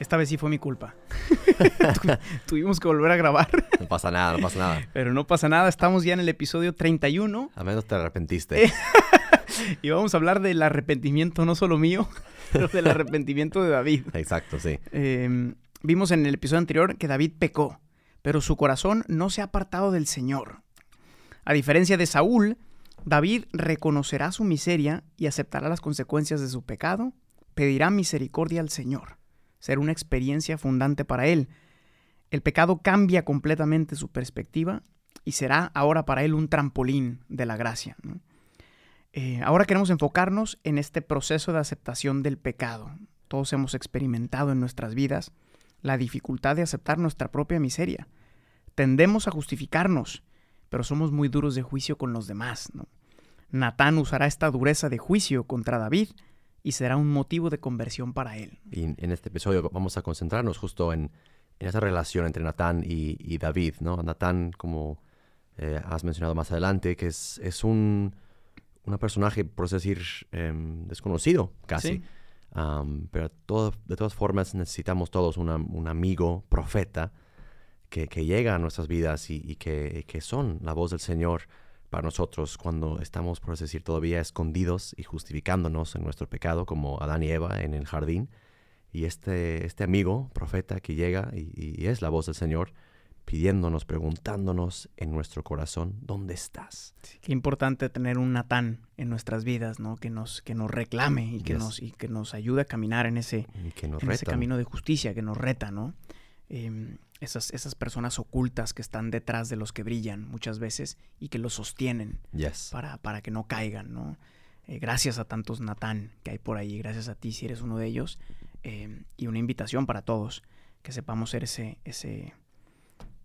Esta vez sí fue mi culpa. Tu- Tuvimos que volver a grabar, No pasa nada, no pasa nada. pero no pasa nada. Estamos ya en el episodio 31 A menos te arrepentiste. y vamos a hablar del arrepentimiento, no solo mío, pero del arrepentimiento de David. Exacto, sí. Eh, vimos en el episodio anterior que David pecó, pero su corazón no se ha apartado del Señor. A diferencia de Saúl, David reconocerá su miseria y aceptará las consecuencias de su pecado, pedirá misericordia al Señor. Será una experiencia fundante para él. El pecado cambia completamente su perspectiva y será ahora para él un trampolín de la gracia. Eh, ahora queremos enfocarnos en este proceso de aceptación del pecado. Todos hemos experimentado en nuestras vidas la dificultad de aceptar nuestra propia miseria. Tendemos a justificarnos, pero somos muy duros de juicio con los demás. Natán usará esta dureza de juicio contra David y será un motivo de conversión para él. Y en este episodio vamos a concentrarnos justo en, en esa relación entre Natán y, y David, ¿no? Natán, como eh, has mencionado más adelante, que es, es un, personaje, por así decir, em, desconocido casi. Sí. Pero todo- de todas formas necesitamos todos una- un amigo, profeta, que, que llega a nuestras vidas y, y que, que son la voz del Señor para nosotros cuando estamos, por así decir, todavía escondidos y justificándonos en nuestro pecado, como Adán y Eva en el jardín. Y este, este amigo, profeta, que llega y, y es la voz del Señor, pidiéndonos, preguntándonos en nuestro corazón, ¿dónde estás? Qué importante tener un Natán en nuestras vidas, ¿no? Que nos, que nos reclame y que, Yes. nos, y que nos ayude a caminar en ese, Y que nos en ese camino de justicia, que nos reta, ¿no? Em, esas, esas personas ocultas que están detrás de los que brillan muchas veces y que los sostienen Yes. para, para que no caigan, ¿no? Eh, gracias a tantos Natán que hay por ahí, gracias a ti si eres uno de ellos, em, y una invitación para todos, que sepamos ser ese, ese,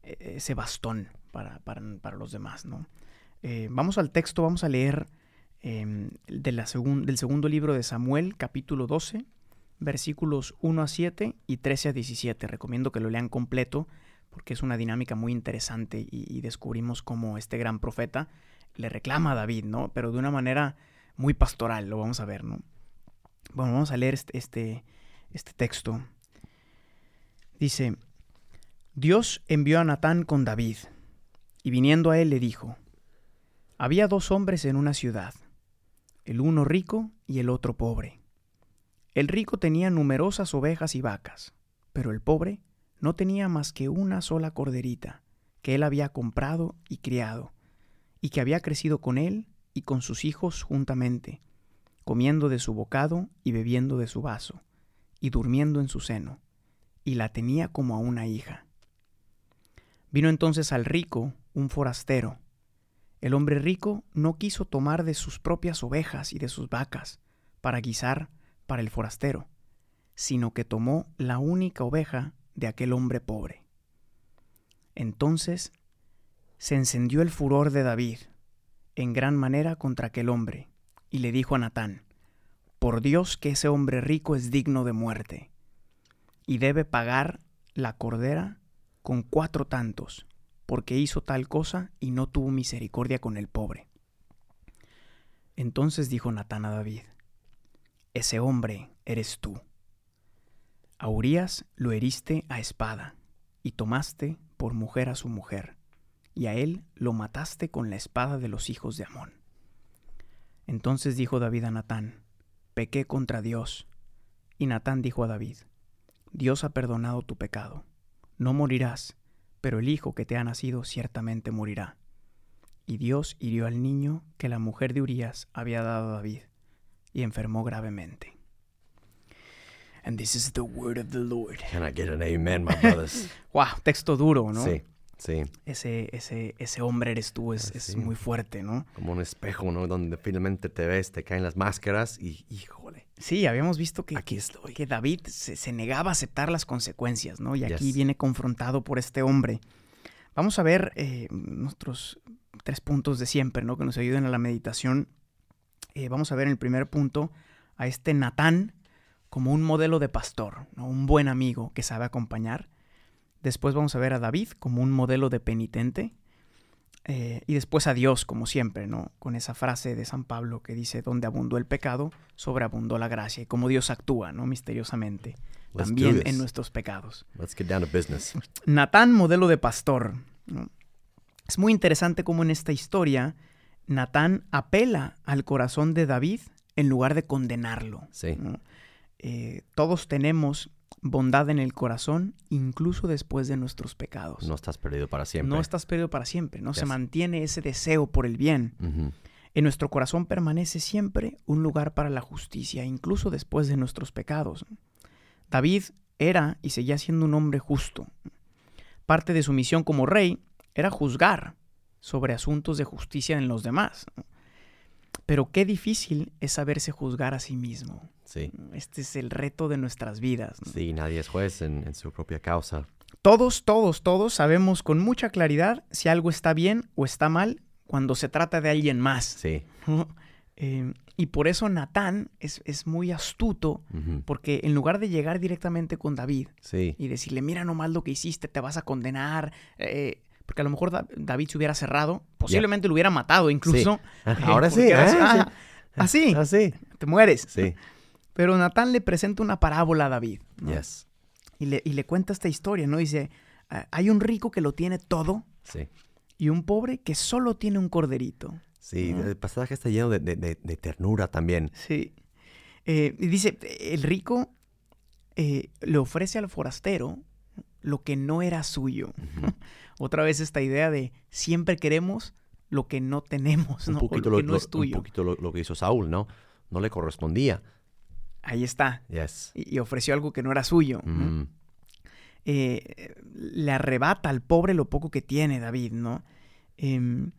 e- ese bastón para, para, para los demás, ¿no? Eh, vamos al texto, vamos a leer em, de la segun- del segundo libro de Samuel, capítulo 12, versículos 1 a 7 y 13 a 17. Recomiendo que lo lean completo porque es una dinámica muy interesante y, descubrimos cómo este gran profeta le reclama a David, ¿no? Pero de una manera muy pastoral, lo vamos a ver, ¿no? Bueno, vamos a leer este, este, este texto. Dice, Dios envió a Natán con David, y viniendo a él le dijo, Había dos hombres en una ciudad, el uno rico y el otro pobre. El rico tenía numerosas ovejas y vacas, pero el pobre no tenía más que una sola corderita, que él había comprado y criado, y que había crecido con él y con sus hijos juntamente, comiendo de su bocado y bebiendo de su vaso, y durmiendo en su seno, y la tenía como a una hija. Vino entonces al rico un forastero. El hombre rico no quiso tomar de sus propias ovejas y de sus vacas para guisar para el forastero, sino que tomó la única oveja de aquel hombre pobre. Entonces se encendió el furor de David en gran manera contra aquel hombre, y le dijo a Natán, Por Dios que ese hombre rico es digno de muerte, y debe pagar la cordera con cuatro tantos, porque hizo tal cosa y no tuvo misericordia con el pobre. Entonces dijo Natán a David, Ese hombre eres tú. A Urías lo heriste a espada, y tomaste por mujer a su mujer, y a él lo mataste con la espada de los hijos de Amón. Entonces dijo David a Natán, Pequé contra Dios. Y Natán dijo a David, Dios ha perdonado tu pecado. No morirás, pero el hijo que te ha nacido ciertamente morirá. Y Dios hirió al niño que la mujer de Urías había dado a David, y enfermó gravemente. And this is the word of the Lord. Can I get an amen, my brothers? Wow, texto duro, ¿no? Sí. Sí, Ese, ese, ese hombre eres tú, es, es muy fuerte, ¿no? como un espejo, ¿no? Donde finalmente te ves, te caen las máscaras y, híjole, Sí, habíamos visto que, aquí estoy. que David se, se negaba a aceptar las consecuencias, ¿no? Y aquí Yes. viene confrontado por este hombre. Vamos a ver eh, nuestros tres puntos de siempre, ¿no? Que nos ayuden a la meditación. Eh, vamos a ver en el primer punto a este Natán como un modelo de pastor, ¿no? Un buen amigo que sabe acompañar. Después vamos a ver a David como un modelo de penitente. Eh, y después a Dios, como siempre, ¿no? Con esa frase de San Pablo que dice, donde abundó el pecado, sobreabundó la gracia. Y cómo Dios actúa, ¿no? Misteriosamente. Let's también en nuestros pecados. Let's get down to business. Natán, modelo de pastor. ¿no? Es muy interesante cómo en esta historia Natán apela al corazón de David en lugar de condenarlo. Sí. ¿no? Eh, todos tenemos bondad en el corazón, incluso después de nuestros pecados. No estás perdido para siempre. No estás perdido para siempre, ¿no? Se mantiene ese deseo por el bien. En nuestro corazón permanece siempre un lugar para la justicia, incluso después de nuestros pecados. David era y seguía siendo un hombre justo. Parte de su misión como rey era juzgar sobre asuntos de justicia en los demás. Pero qué difícil es saberse juzgar a sí mismo. Sí. Este es el reto de nuestras vidas. ¿no? Sí, nadie es juez en, en su propia causa. Todos, todos, todos sabemos con mucha claridad si algo está bien o está mal cuando se trata de alguien más. Sí. ¿no? Eh, y por eso Natán es, es muy astuto, porque en lugar de llegar directamente con David Sí. y decirle, mira nomás lo que hiciste, te vas a condenar, eh, porque a lo mejor Da- David se hubiera cerrado, posiblemente lo hubiera matado incluso. eh, Ahora sí. era así, ¿eh? "Ah, así, Ah, sí. te mueres. Sí. Pero Natán le presenta una parábola a David ¿no? Yes. y, le, y le cuenta esta historia, ¿no? Dice, "Ah, hay un rico que lo tiene todo Sí. y un pobre que solo tiene un corderito. Sí, Ujú. el pasaje está lleno de, de- de- de ternura también. Sí. Eh, y dice, el rico eh, le ofrece al forastero lo que no era suyo. Ujú. Otra vez esta idea de siempre queremos lo que no tenemos, Un ¿no? O poquito, lo lo, que no es un tuyo. poquito lo, lo que hizo Saúl, ¿no? No le correspondía. Ahí está. Yes. Y, y ofreció algo que no era suyo. Mm. Eh, le arrebata al pobre lo poco que tiene David, ¿no? Em,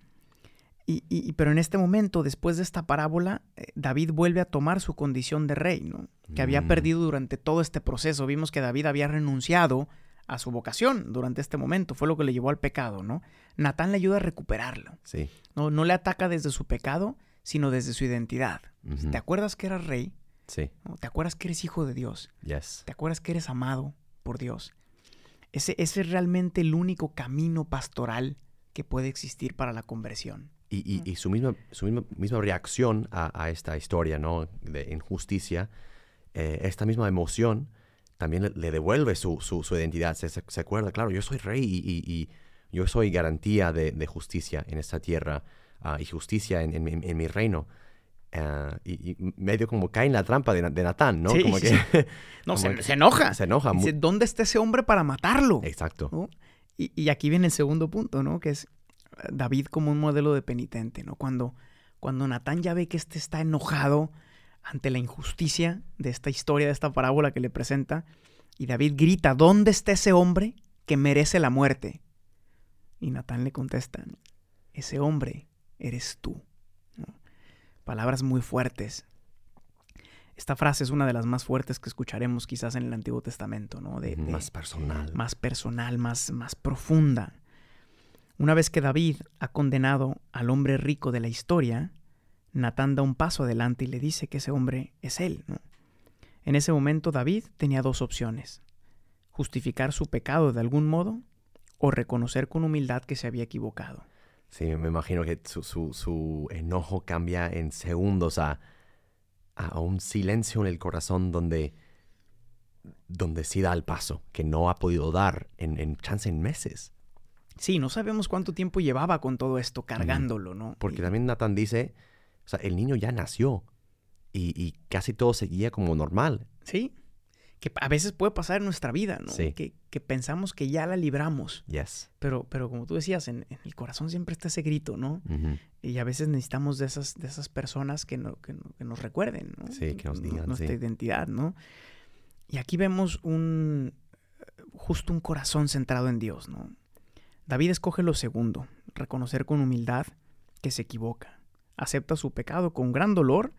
y, y- pero en este momento, después de esta parábola, eh, David vuelve a tomar su condición de rey, ¿no? Que había Mm. perdido durante todo este proceso. Vimos que David había renunciado a su vocación durante este momento. Fue lo que le llevó al pecado, ¿no? Natán le ayuda a recuperarlo. Sí. No, no le ataca desde su pecado, sino desde su identidad. ¿Te acuerdas que eras rey? Sí. ¿No? ¿Te acuerdas que eres hijo de Dios? Yes. ¿Te acuerdas que eres amado por Dios? Ese, ese es realmente el único camino pastoral que puede existir para la conversión. Y, y- y su misma, su misma, misma reacción a, a esta historia, ¿no? De injusticia, eh, esta misma emoción también le, devuelve su, su- su identidad. Se, se- acuerda, claro, yo soy rey y, y- y yo soy garantía de, de justicia en esta tierra ah, y justicia en, en mi- en mi reino. Ah, y, y medio como cae en la trampa de, de Natán, ¿no? Sí, como sí, que No, como se, que se enoja. se enoja. Dice, ¿dónde está ese hombre para matarlo? Exacto. ¿No? Y, y aquí viene el segundo punto, ¿no? Que es eh, David como un modelo de penitente, ¿no? Cuando, cuando Natán ya ve que este está enojado ante la injusticia de esta historia, de esta parábola que le presenta, y David grita, ¿dónde está ese hombre que merece la muerte? Y Natán le contesta, ese hombre eres tú. ¿no? Palabras muy fuertes. Esta frase es una de las más fuertes que escucharemos quizás en el Antiguo Testamento, ¿no? De, de- Más personal. más personal, más, más profunda. Una vez que David ha condenado al hombre rico de la historia, Natán da un paso adelante y le dice que ese hombre es él. ¿no? En ese momento David tenía dos opciones. Justificar su pecado de algún modo o reconocer con humildad que se había equivocado. Sí, me imagino que su, su- su enojo cambia en segundos a, a un silencio en el corazón donde, donde sí da el paso, que no ha podido dar en, en chance en meses. Sí, no sabemos cuánto tiempo llevaba con todo esto cargándolo, ¿no? Porque Y- también Nathan dice, sea, el niño ya nació y, y casi todo seguía como normal. Sí, que a veces puede pasar en nuestra vida, ¿no? Sí. Que, que pensamos que ya la libramos. Yes. Pero, pero como tú decías, en, en el corazón siempre está ese grito, ¿no? Y a veces necesitamos de esas, de esas personas que, no- que, no- que nos recuerden, ¿no? Sí, que nos digan, Nuestra sí. identidad, ¿no? Y aquí vemos un, justo un corazón centrado en Dios, ¿no? David escoge lo segundo, reconocer con humildad que se equivoca, acepta su pecado con gran dolor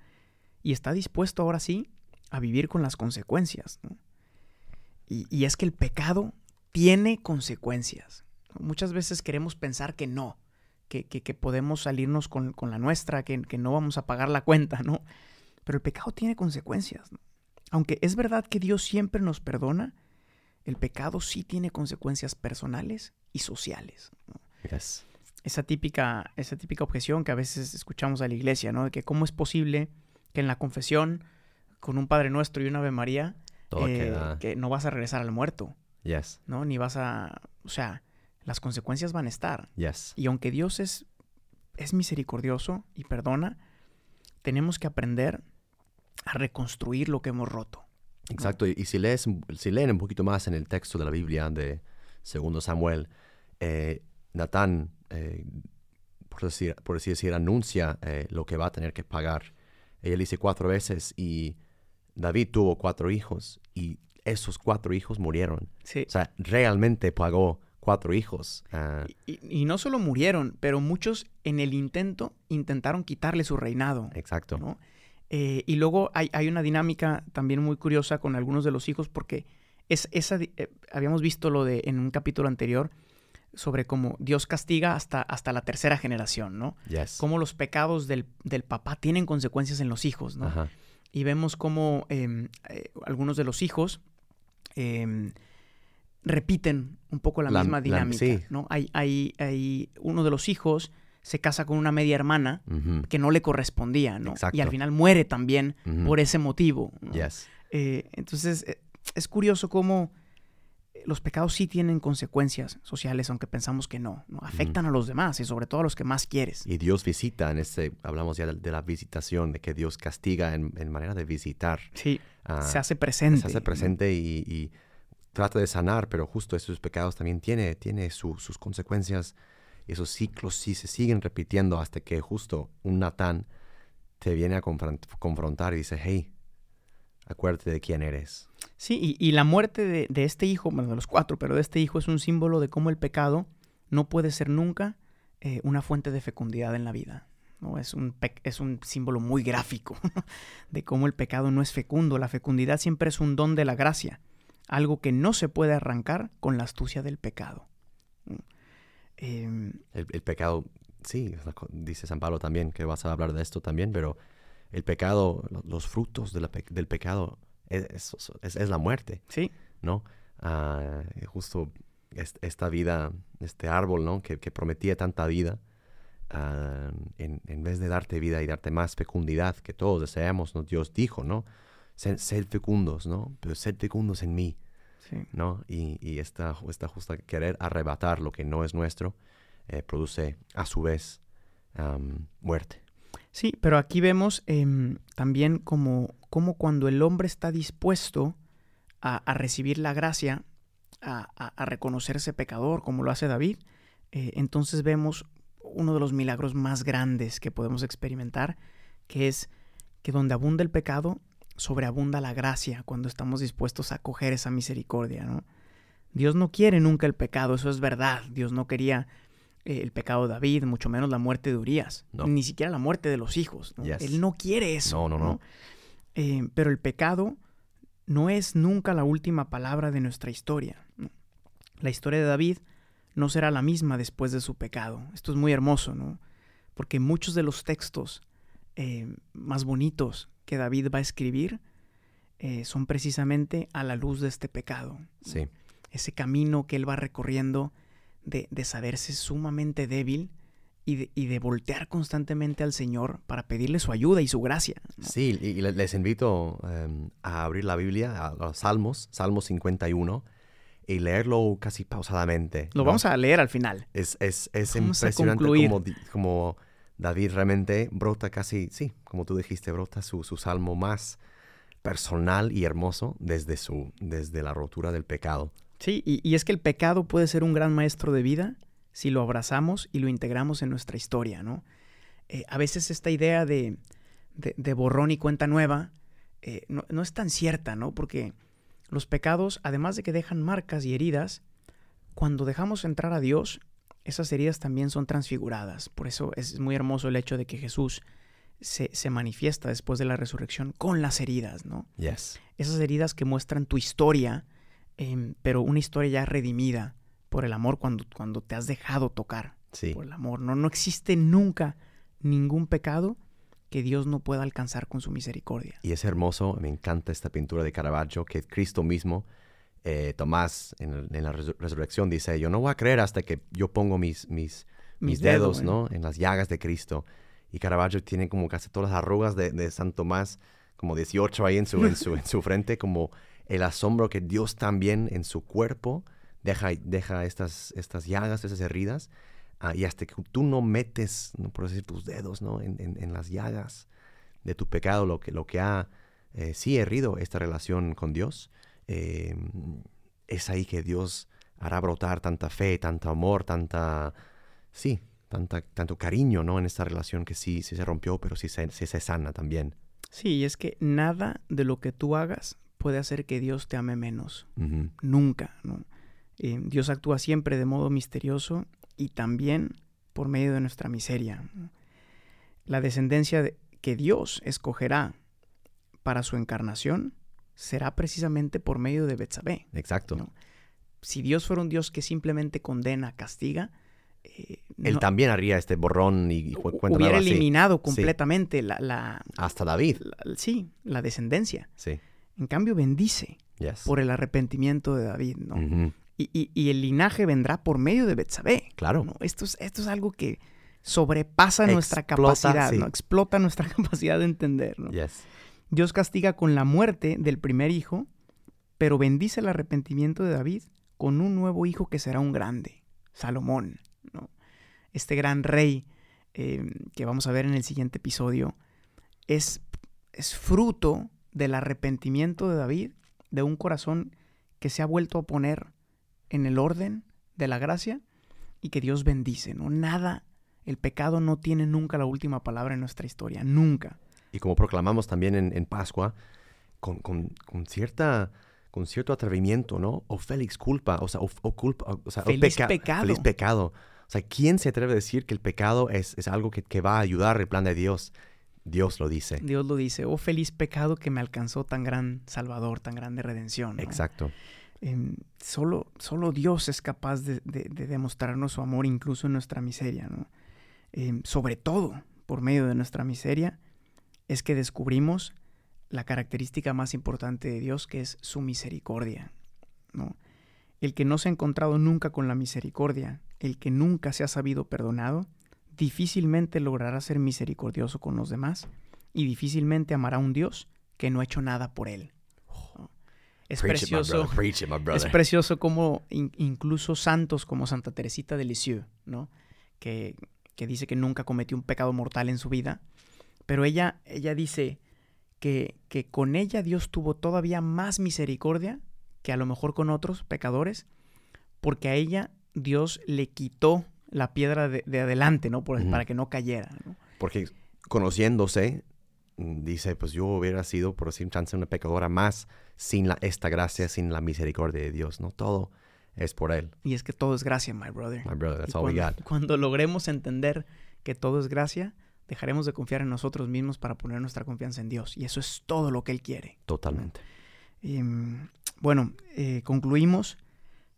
y está dispuesto ahora sí a vivir con las consecuencias. Y, es que el pecado tiene consecuencias. Muchas veces queremos pensar que no, que, podemos salirnos con, la nuestra, que, no vamos a pagar la cuenta, ¿no? Pero el pecado tiene consecuencias. Aunque es verdad que Dios siempre nos perdona, el pecado sí tiene consecuencias personales y sociales. Esa, típica, esa típica objeción que a veces escuchamos a la iglesia, ¿no? De que cómo es posible que en la confesión, con un Padre Nuestro y una Ave María, eh, que no vas a regresar al muerto. Yes. ¿No? Ni vas a. O sea, las consecuencias van a estar. Yes. Y aunque Dios es, es misericordioso y perdona, tenemos que aprender a reconstruir lo que hemos roto. Exacto. Y, si, lees, si leen un poquito más en el texto de la Biblia de Segundo Samuel, eh, Natán, eh, por, decir, por así decir, anuncia eh, lo que va a tener que pagar. Ella dice cuatro veces y David tuvo cuatro hijos y esos cuatro hijos murieron. Sí. O sea, realmente pagó cuatro hijos. Ah. y, no solo murieron, pero muchos en el intento intentaron quitarle su reinado. Exacto. Eh, y luego hay, una dinámica también muy curiosa con algunos de los hijos porque es esa, eh, habíamos visto lo de en un capítulo anterior sobre cómo Dios castiga hasta, hasta la tercera generación, ¿no? Yes. Cómo los pecados del, papá tienen consecuencias en los hijos, ¿no? Y vemos cómo em, eh, algunos de los hijos em, repiten un poco la, misma dinámica, ¿no? Hay, hay, hay uno de los hijos se casa con una media hermana que no le correspondía, ¿no? Y al final muere también por ese motivo. Eh, entonces, eh, es curioso cómo los pecados sí tienen consecuencias sociales, aunque pensamos que no. ¿no? Afectan a los demás y sobre todo a los que más quieres. Y Dios visita en este, hablamos ya de, la visitación, de que Dios castiga en, manera de visitar. Sí, ah, se hace presente. Se hace presente y, trata de sanar, pero justo esos pecados también tiene, tiene sus consecuencias esos ciclos sí se siguen repitiendo hasta que justo un Natán te viene a confrontar y dice, hey, acuérdate de quién eres. Sí, y, la muerte de, este hijo, bueno, de los cuatro, pero de este hijo es un símbolo de cómo el pecado no puede ser nunca eh, una fuente de fecundidad en la vida. ¿no? Es, un es un símbolo muy gráfico de cómo el pecado no es fecundo. La fecundidad siempre es un don de la gracia, algo que no se puede arrancar con la astucia del pecado. Em, el, pecado, sí, dice San Pablo también, que vas a hablar de esto también, pero el pecado, los frutos del pecado es, es, la muerte. Sí. ¿No? Ah, justo esta vida, este árbol, ¿no? Que, prometía tanta vida, ah, en, vez de darte vida y darte más fecundidad que todos deseamos, ¿no? Dios dijo, ¿no? Sed, fecundos, ¿no? Pero sed fecundos en mí. ¿no? Y, y esta, esta, justa querer arrebatar lo que no es nuestro eh, produce a su vez muerte. Sí, pero aquí vemos em, también como, como, cuando el hombre está dispuesto a, recibir la gracia, a, reconocerse pecador, como lo hace David, eh, entonces vemos uno de los milagros más grandes que podemos experimentar, que es que donde abunda el pecado, sobreabunda la gracia cuando estamos dispuestos a acoger esa misericordia, ¿no? Dios no quiere nunca el pecado, eso es verdad. Dios no quería el pecado de David, mucho menos la muerte de Urias, ni siquiera la muerte de los hijos. Él no quiere eso. No, no, no. Eh, pero el pecado no es nunca la última palabra de nuestra historia. La historia de David no será la misma después de su pecado. Esto es muy hermoso, ¿no? Porque muchos de los textos eh, más bonitos que David va a escribir eh, son precisamente a la luz de este pecado. Sí. Ese camino que él va recorriendo de, saberse sumamente débil y de, voltear constantemente al Señor para pedirle su ayuda y su gracia. Sí, y les invito em, a abrir la Biblia, a los Salmos, Salmo 51, y leerlo casi pausadamente. Lo vamos a leer al final. Es, es, es impresionante como, como David realmente brota casi, sí, como tú dijiste, brota su, salmo más personal y hermoso desde, su, desde la rotura del pecado. Sí, y, es que el pecado puede ser un gran maestro de vida si lo abrazamos y lo integramos en nuestra historia, ¿no? Eh, a veces esta idea de, de, borrón y cuenta nueva eh, no, no, es tan cierta, ¿no? Porque los pecados, además de que dejan marcas y heridas, cuando dejamos entrar a Dios, esas heridas también son transfiguradas. Por eso es muy hermoso el hecho de que Jesús se, se manifiesta después de la resurrección con las heridas, ¿no? Yes. Esas heridas que muestran tu historia, em, pero una historia ya redimida por el amor cuando, cuando te has dejado tocar Sí. por el amor. No, no existe nunca ningún pecado que Dios no pueda alcanzar con su misericordia. Y es hermoso, me encanta esta pintura de Caravaggio, que Cristo mismo, eh, Tomás, en, el- en la resur- resurrección, dice, yo no voy a creer hasta que yo pongo mis, mis, mis, dedos, dedos, ¿no? En las llagas de Cristo. Y Caravaggio tiene como casi todas las arrugas de, de San Tomás, como 18 ahí en su, en, su, en su frente, como el asombro que Dios también en su cuerpo deja, deja estas, estas llagas, esas heridas. ah, y hasta que tú no metes, no por decir, tus dedos, ¿no? En las llagas de tu pecado, lo que, lo que ha, eh, sí, herido esta relación con Dios, eh, es ahí que Dios hará brotar tanta fe, tanto amor, tanta, sí, tanta, tanto cariño, ¿no? En esta relación que sí, sí se rompió, pero sí se, sí se sana también. Sí, y es que nada de lo que tú hagas puede hacer que Dios te ame menos. Nunca, ¿no? Eh, Dios actúa siempre de modo misterioso y también por medio de nuestra miseria. La descendencia de- que Dios escogerá para su encarnación será precisamente por medio de Betsabé. Exacto. No. Si Dios fuera un Dios que simplemente condena, castiga, eh, Él no- también haría este borrón y, y hubiera así. eliminado completamente la, la- Hasta David. la- sí, la descendencia. Sí. En cambio, bendice Yes. por el arrepentimiento de David, ¿no? Y, y- y el linaje vendrá por medio de Betsabé. Claro. ¿no? Esto, es, esto es algo que sobrepasa nuestra capacidad, sí. ¿no? Explota nuestra capacidad de entender, ¿no? Yes. Dios castiga con la muerte del primer hijo, pero bendice el arrepentimiento de David con un nuevo hijo que será un grande, Salomón, ¿no? Este gran rey eh, que vamos a ver en el siguiente episodio es, es fruto del arrepentimiento de David, de un corazón que se ha vuelto a poner en el orden de la gracia y que Dios bendice, ¿no? Nada, el pecado no tiene nunca la última palabra en nuestra historia, nunca. Y como proclamamos también en, en Pascua, con, con- con cierta, con cierto atrevimiento, ¿no? O félix culpa, o sea, o, o culpa, o, sea, o Feliz peca- pecado. Feliz pecado. O sea, ¿quién se atreve a decir que el pecado es, es algo que, que va a ayudar el plan de Dios? Dios lo dice. Dios lo dice, oh feliz pecado que me alcanzó tan gran salvador, tan grande redención. ¿no? Exacto. Em, solo, solo Dios es capaz de, de- de demostrarnos su amor incluso en nuestra miseria. ¿no? Em, sobre todo, por medio de nuestra miseria, es que descubrimos la característica más importante de Dios, que es su misericordia. ¿no? El que no se ha encontrado nunca con la misericordia, el que nunca se ha sabido perdonado, difícilmente logrará ser misericordioso con los demás y difícilmente amará a un Dios que no ha hecho nada por él. ¿no? Es Preach precioso. it, Es precioso como in- incluso santos como Santa Teresita de Lisieux, ¿no? Que, que dice que nunca cometió un pecado mortal en su vida, pero ella, ella dice que, que con ella Dios tuvo todavía más misericordia que a lo mejor con otros pecadores, porque a ella Dios le quitó la piedra de, de adelante, ¿no? Por-. Para que no cayera, ¿no? Porque conociéndose, mm, dice, pues yo hubiera sido, por decir chance, una pecadora más sin la, esta gracia, sin la misericordia de Dios, ¿no? Todo es por Él. Y es que todo es gracia, my brother. My brother, that's Y all we cuando, got. cuando logremos entender que todo es gracia, dejaremos de confiar en nosotros mismos para poner nuestra confianza en Dios. Y eso es todo lo que Él quiere. Totalmente. Y, bueno, eh, concluimos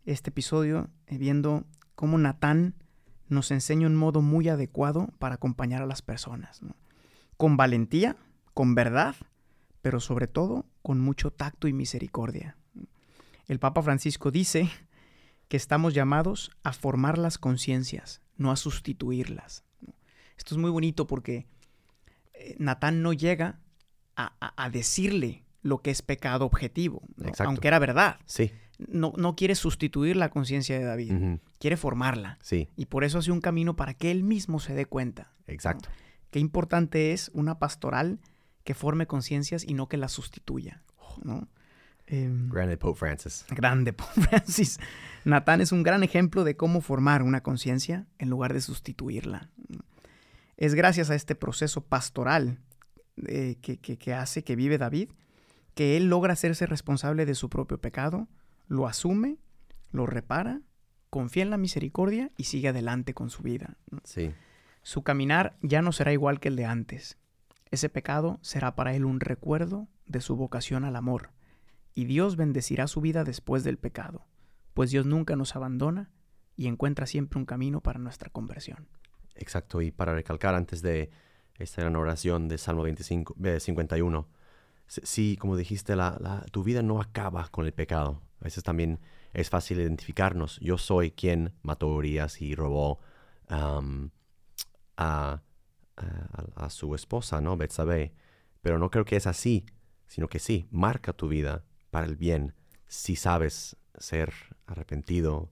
este episodio eh, viendo cómo Natán nos enseña un modo muy adecuado para acompañar a las personas. ¿no? Con valentía, con verdad, pero sobre todo con mucho tacto y misericordia. El Papa Francisco dice que estamos llamados a formar las conciencias, no a sustituirlas. ¿no? Esto es muy bonito porque eh, Natán no llega a, a- a decirle lo que es pecado objetivo, aunque era verdad. Sí. No, no quiere sustituir la conciencia de David, quiere formarla. Sí, Y por eso hace un camino para que él mismo se dé cuenta. exacto. Qué importante es una pastoral que forme conciencias y no que las sustituya. ¿no? Em, Granted, Pope Francis. grande, Pope Francis. Natán es un gran ejemplo de cómo formar una conciencia en lugar de sustituirla. Es gracias a este proceso pastoral eh, que, que- que hace, que vive David, que él logra hacerse responsable de su propio pecado, lo asume, lo repara, confía en la misericordia y sigue adelante con su vida. Sí. Su caminar ya no será igual que el de antes. Ese pecado será para él un recuerdo de su vocación al amor, y Dios bendecirá su vida después del pecado, pues Dios nunca nos abandona y encuentra siempre un camino para nuestra conversión. Exacto, y para recalcar antes de esta gran oración de Salmo 25, eh, 51, sí, como dijiste, la, la, tu vida no acaba con el pecado. A veces también es fácil identificarnos. Yo soy quien mató a Urias y robó a, su esposa, ¿no? Betsabé. Pero no creo que es así, sino que sí, marca tu vida para el bien si sabes ser arrepentido,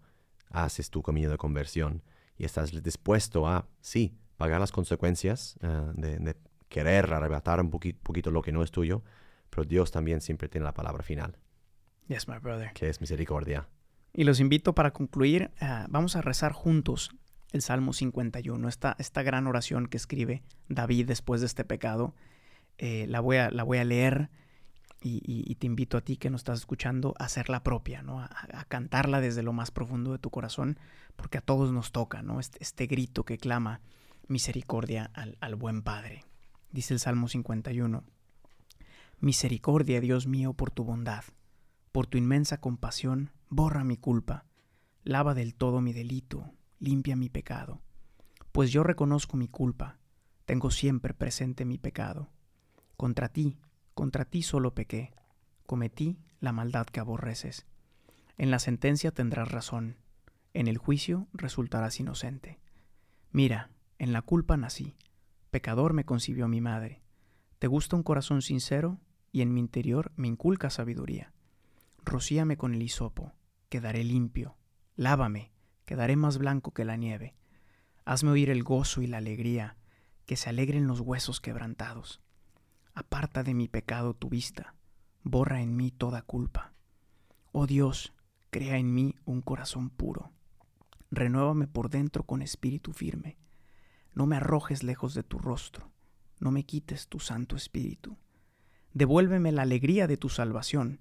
haces tu camino de conversión y estás dispuesto a, sí, pagar las consecuencias uh, de, querer arrebatar un poquito lo que no es tuyo, pero Dios también siempre tiene la palabra final. Yes, my brother. Que es misericordia. Y los invito para concluir, uh, vamos a rezar juntos el Salmo 51, esta, esta gran oración que escribe David después de este pecado. Eh, la, voy a, la voy a leer y, y, y, te invito a ti que nos estás escuchando a hacerla propia, ¿no? A, a, cantarla desde lo más profundo de tu corazón, porque a todos nos toca, ¿no? Este, este grito que clama misericordia al, al buen Padre. Dice el Salmo 51. Misericordia, Dios mío, por tu bondad, por tu inmensa compasión, borra mi culpa, lava del todo mi delito, limpia mi pecado. Pues yo reconozco mi culpa, tengo siempre presente mi pecado. Contra ti, contra ti solo pequé, cometí la maldad que aborreces. En la sentencia tendrás razón, en el juicio resultarás inocente. Mira, en la culpa nací, pecador me concibió mi madre. Te gusta un corazón sincero y en mi interior me inculca sabiduría. Rocíame con el hisopo, quedaré limpio. Lávame, quedaré más blanco que la nieve. Hazme oír el gozo y la alegría, que se alegren los huesos quebrantados. Aparta de mi pecado tu vista, borra en mí toda culpa. Oh Dios, crea en mí un corazón puro. Renuévame por dentro con espíritu firme. No me arrojes lejos de tu rostro, no me quites tu santo espíritu. Devuélveme la alegría de tu salvación,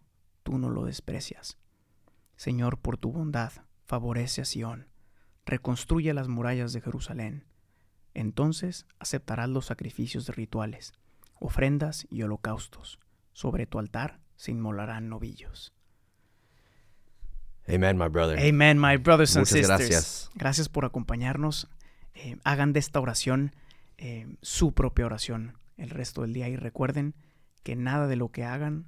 tú no lo desprecias. Señor, por tu bondad, favorece a Sión, reconstruye las murallas de Jerusalén. Entonces aceptarás los sacrificios de rituales, ofrendas y holocaustos. Sobre tu altar se inmolarán novillos. Amen, my brother. Amen, my brothers and Muchas sisters. gracias. Gracias por acompañarnos. Eh, hagan de esta oración eh, su propia oración el resto del día y recuerden que nada de lo que hagan